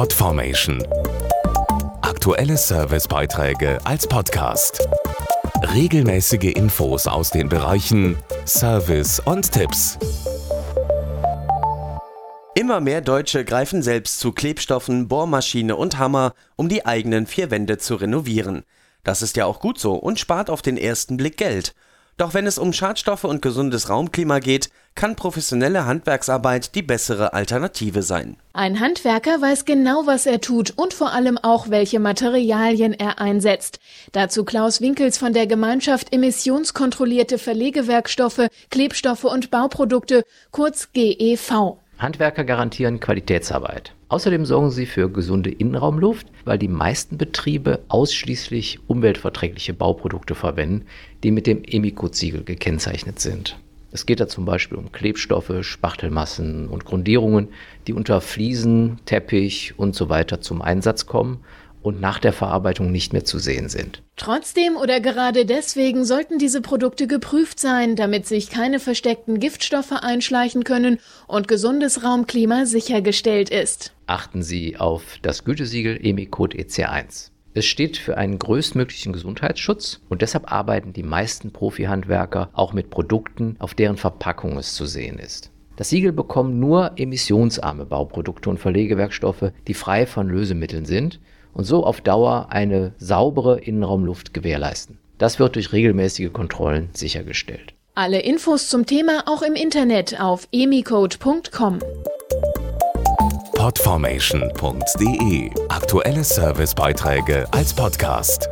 Podformation. Aktuelle Servicebeiträge als Podcast. Regelmäßige Infos aus den Bereichen Service und Tipps. Immer mehr Deutsche greifen selbst zu Klebstoffen, Bohrmaschine und Hammer, um die eigenen vier Wände zu renovieren. Das ist ja auch gut so und spart auf den ersten Blick Geld. Doch wenn es um Schadstoffe und gesundes Raumklima geht, kann professionelle Handwerksarbeit die bessere Alternative sein. Ein Handwerker weiß genau, was er tut und vor allem auch, welche Materialien er einsetzt. Dazu Klaus Winkels von der Gemeinschaft Emissionskontrollierte Verlegewerkstoffe, Klebstoffe und Bauprodukte, kurz GEV. Handwerker garantieren Qualitätsarbeit. Außerdem sorgen sie für gesunde Innenraumluft, weil die meisten Betriebe ausschließlich umweltverträgliche Bauprodukte verwenden, die mit dem Emico-Siegel gekennzeichnet sind. Es geht da zum Beispiel um Klebstoffe, Spachtelmassen und Grundierungen, die unter Fliesen, Teppich und so weiter zum Einsatz kommen und nach der Verarbeitung nicht mehr zu sehen sind. Trotzdem oder gerade deswegen sollten diese Produkte geprüft sein, damit sich keine versteckten Giftstoffe einschleichen können und gesundes Raumklima sichergestellt ist. Achten Sie auf das Gütesiegel EMI-Code EC1. Es steht für einen größtmöglichen Gesundheitsschutz und deshalb arbeiten die meisten Profi-Handwerker auch mit Produkten, auf deren Verpackung es zu sehen ist. Das Siegel bekommen nur emissionsarme Bauprodukte und Verlegewerkstoffe, die frei von Lösemitteln sind und so auf Dauer eine saubere Innenraumluft gewährleisten. Das wird durch regelmäßige Kontrollen sichergestellt. Alle Infos zum Thema auch im Internet auf emicode.com. Podformation.de Aktuelle Servicebeiträge als Podcast.